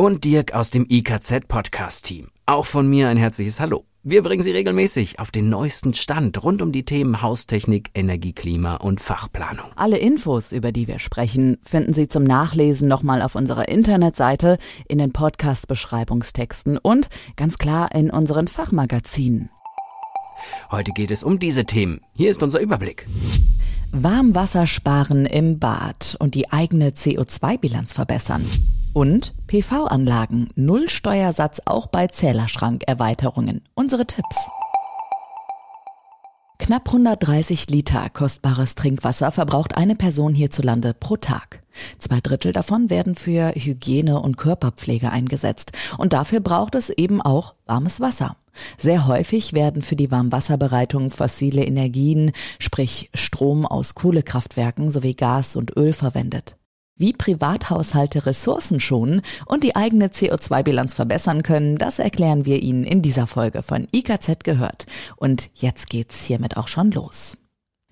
Und Dirk aus dem IKZ Podcast Team. Auch von mir ein herzliches Hallo. Wir bringen Sie regelmäßig auf den neuesten Stand rund um die Themen Haustechnik, Energie, Klima und Fachplanung. Alle Infos, über die wir sprechen, finden Sie zum Nachlesen nochmal auf unserer Internetseite, in den Podcast-Beschreibungstexten und ganz klar in unseren Fachmagazinen. Heute geht es um diese Themen. Hier ist unser Überblick. Warmwasser sparen im Bad und die eigene CO2-Bilanz verbessern. Und PV-Anlagen, Nullsteuersatz auch bei Zählerschrankerweiterungen. Unsere Tipps. Knapp 130 Liter kostbares Trinkwasser verbraucht eine Person hierzulande pro Tag. Zwei Drittel davon werden für Hygiene und Körperpflege eingesetzt. Und dafür braucht es eben auch warmes Wasser. Sehr häufig werden für die Warmwasserbereitung fossile Energien, sprich Strom aus Kohlekraftwerken sowie Gas und Öl verwendet wie Privathaushalte Ressourcen schonen und die eigene CO2-Bilanz verbessern können, das erklären wir Ihnen in dieser Folge von IKZ gehört. Und jetzt geht's hiermit auch schon los.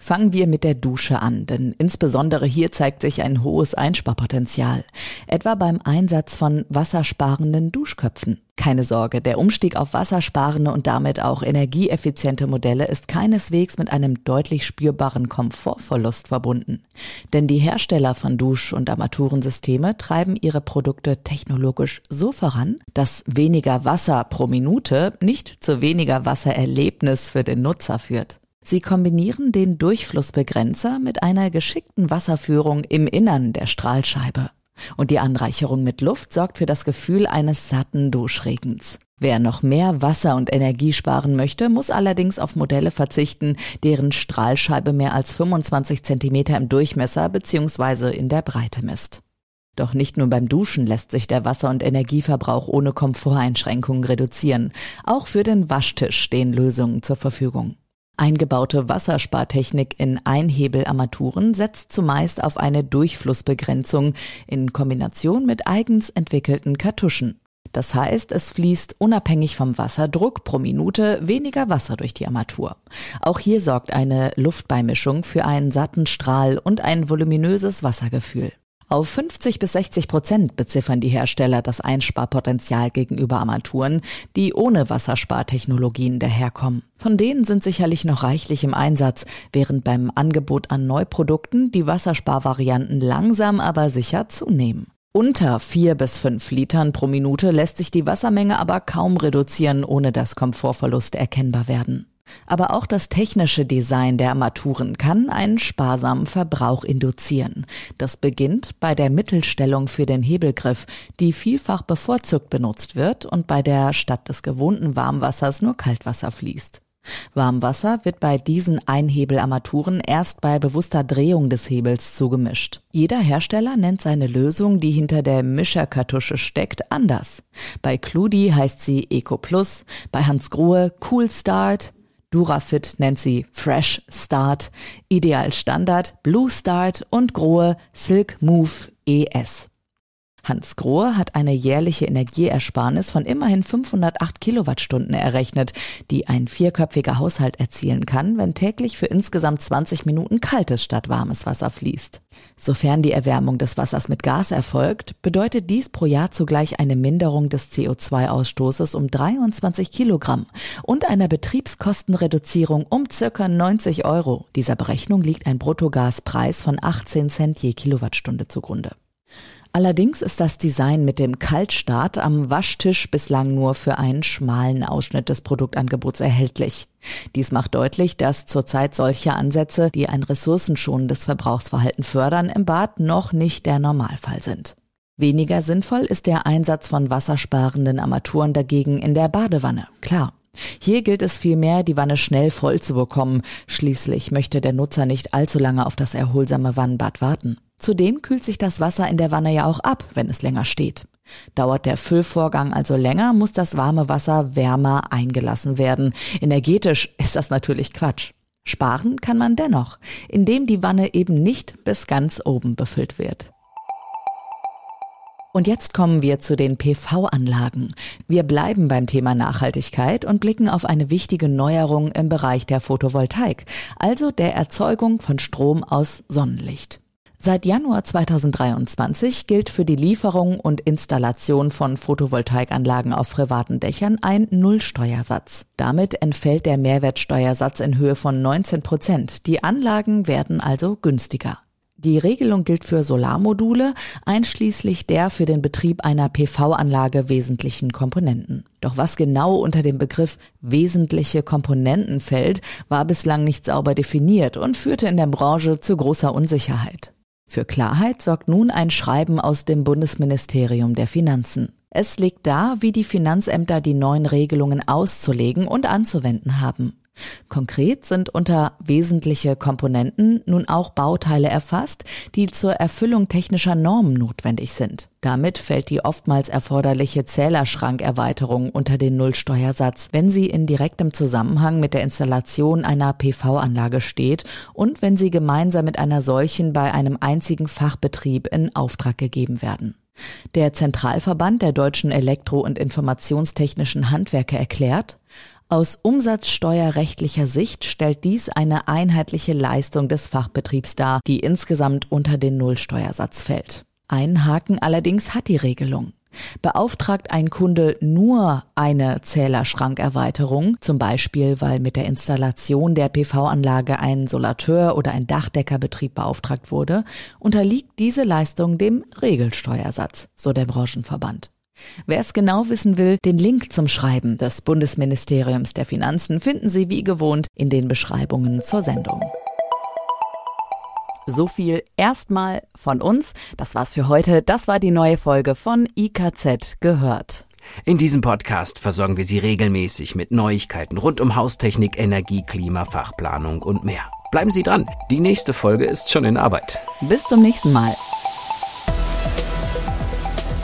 Fangen wir mit der Dusche an, denn insbesondere hier zeigt sich ein hohes Einsparpotenzial, etwa beim Einsatz von wassersparenden Duschköpfen. Keine Sorge, der Umstieg auf wassersparende und damit auch energieeffiziente Modelle ist keineswegs mit einem deutlich spürbaren Komfortverlust verbunden. Denn die Hersteller von Dusch- und Armaturensysteme treiben ihre Produkte technologisch so voran, dass weniger Wasser pro Minute nicht zu weniger Wassererlebnis für den Nutzer führt. Sie kombinieren den Durchflussbegrenzer mit einer geschickten Wasserführung im Innern der Strahlscheibe. Und die Anreicherung mit Luft sorgt für das Gefühl eines satten Duschregens. Wer noch mehr Wasser und Energie sparen möchte, muss allerdings auf Modelle verzichten, deren Strahlscheibe mehr als 25 Zentimeter im Durchmesser bzw. in der Breite misst. Doch nicht nur beim Duschen lässt sich der Wasser- und Energieverbrauch ohne Komforteinschränkungen reduzieren. Auch für den Waschtisch stehen Lösungen zur Verfügung. Eingebaute Wasserspartechnik in Einhebelarmaturen setzt zumeist auf eine Durchflussbegrenzung in Kombination mit eigens entwickelten Kartuschen. Das heißt, es fließt unabhängig vom Wasserdruck pro Minute weniger Wasser durch die Armatur. Auch hier sorgt eine Luftbeimischung für einen satten Strahl und ein voluminöses Wassergefühl. Auf 50 bis 60 Prozent beziffern die Hersteller das Einsparpotenzial gegenüber Armaturen, die ohne Wasserspartechnologien daherkommen. Von denen sind sicherlich noch reichlich im Einsatz, während beim Angebot an Neuprodukten die Wassersparvarianten langsam aber sicher zunehmen. Unter vier bis fünf Litern pro Minute lässt sich die Wassermenge aber kaum reduzieren, ohne dass Komfortverluste erkennbar werden. Aber auch das technische Design der Armaturen kann einen sparsamen Verbrauch induzieren. Das beginnt bei der Mittelstellung für den Hebelgriff, die vielfach bevorzugt benutzt wird und bei der statt des gewohnten Warmwassers nur Kaltwasser fließt. Warmwasser wird bei diesen Einhebelarmaturen erst bei bewusster Drehung des Hebels zugemischt. Jeder Hersteller nennt seine Lösung, die hinter der Mischerkartusche steckt, anders. Bei Cludi heißt sie Eco Plus, bei Hans Grohe Cool Start, Durafit nennt sie Fresh Start, Ideal Standard, Blue Start und Grohe Silk Move ES. Hans Grohe hat eine jährliche Energieersparnis von immerhin 508 Kilowattstunden errechnet, die ein vierköpfiger Haushalt erzielen kann, wenn täglich für insgesamt 20 Minuten kaltes statt warmes Wasser fließt. Sofern die Erwärmung des Wassers mit Gas erfolgt, bedeutet dies pro Jahr zugleich eine Minderung des CO2-Ausstoßes um 23 Kilogramm und einer Betriebskostenreduzierung um circa 90 Euro. Dieser Berechnung liegt ein Bruttogaspreis von 18 Cent je Kilowattstunde zugrunde. Allerdings ist das Design mit dem Kaltstart am Waschtisch bislang nur für einen schmalen Ausschnitt des Produktangebots erhältlich. Dies macht deutlich, dass zurzeit solche Ansätze, die ein ressourcenschonendes Verbrauchsverhalten fördern, im Bad noch nicht der Normalfall sind. Weniger sinnvoll ist der Einsatz von wassersparenden Armaturen dagegen in der Badewanne, klar. Hier gilt es vielmehr, die Wanne schnell voll zu bekommen. Schließlich möchte der Nutzer nicht allzu lange auf das erholsame Wannenbad warten. Zudem kühlt sich das Wasser in der Wanne ja auch ab, wenn es länger steht. Dauert der Füllvorgang also länger, muss das warme Wasser wärmer eingelassen werden. Energetisch ist das natürlich Quatsch. Sparen kann man dennoch, indem die Wanne eben nicht bis ganz oben befüllt wird. Und jetzt kommen wir zu den PV-Anlagen. Wir bleiben beim Thema Nachhaltigkeit und blicken auf eine wichtige Neuerung im Bereich der Photovoltaik, also der Erzeugung von Strom aus Sonnenlicht. Seit Januar 2023 gilt für die Lieferung und Installation von Photovoltaikanlagen auf privaten Dächern ein Nullsteuersatz. Damit entfällt der Mehrwertsteuersatz in Höhe von 19 Prozent. Die Anlagen werden also günstiger. Die Regelung gilt für Solarmodule, einschließlich der für den Betrieb einer PV-Anlage wesentlichen Komponenten. Doch was genau unter dem Begriff wesentliche Komponenten fällt, war bislang nicht sauber definiert und führte in der Branche zu großer Unsicherheit. Für Klarheit sorgt nun ein Schreiben aus dem Bundesministerium der Finanzen. Es legt dar, wie die Finanzämter die neuen Regelungen auszulegen und anzuwenden haben. Konkret sind unter wesentliche Komponenten nun auch Bauteile erfasst, die zur Erfüllung technischer Normen notwendig sind. Damit fällt die oftmals erforderliche Zählerschrankerweiterung unter den Nullsteuersatz, wenn sie in direktem Zusammenhang mit der Installation einer PV-Anlage steht und wenn sie gemeinsam mit einer solchen bei einem einzigen Fachbetrieb in Auftrag gegeben werden. Der Zentralverband der deutschen Elektro- und Informationstechnischen Handwerke erklärt, aus umsatzsteuerrechtlicher Sicht stellt dies eine einheitliche Leistung des Fachbetriebs dar, die insgesamt unter den Nullsteuersatz fällt. Einen Haken allerdings hat die Regelung. Beauftragt ein Kunde nur eine Zählerschrankerweiterung, zum Beispiel weil mit der Installation der PV-Anlage ein Solateur oder ein Dachdeckerbetrieb beauftragt wurde, unterliegt diese Leistung dem Regelsteuersatz, so der Branchenverband. Wer es genau wissen will, den Link zum Schreiben des Bundesministeriums der Finanzen finden Sie wie gewohnt in den Beschreibungen zur Sendung. So viel erstmal von uns. Das war's für heute. Das war die neue Folge von IKZ gehört. In diesem Podcast versorgen wir Sie regelmäßig mit Neuigkeiten rund um Haustechnik, Energie, Klima, Fachplanung und mehr. Bleiben Sie dran. Die nächste Folge ist schon in Arbeit. Bis zum nächsten Mal.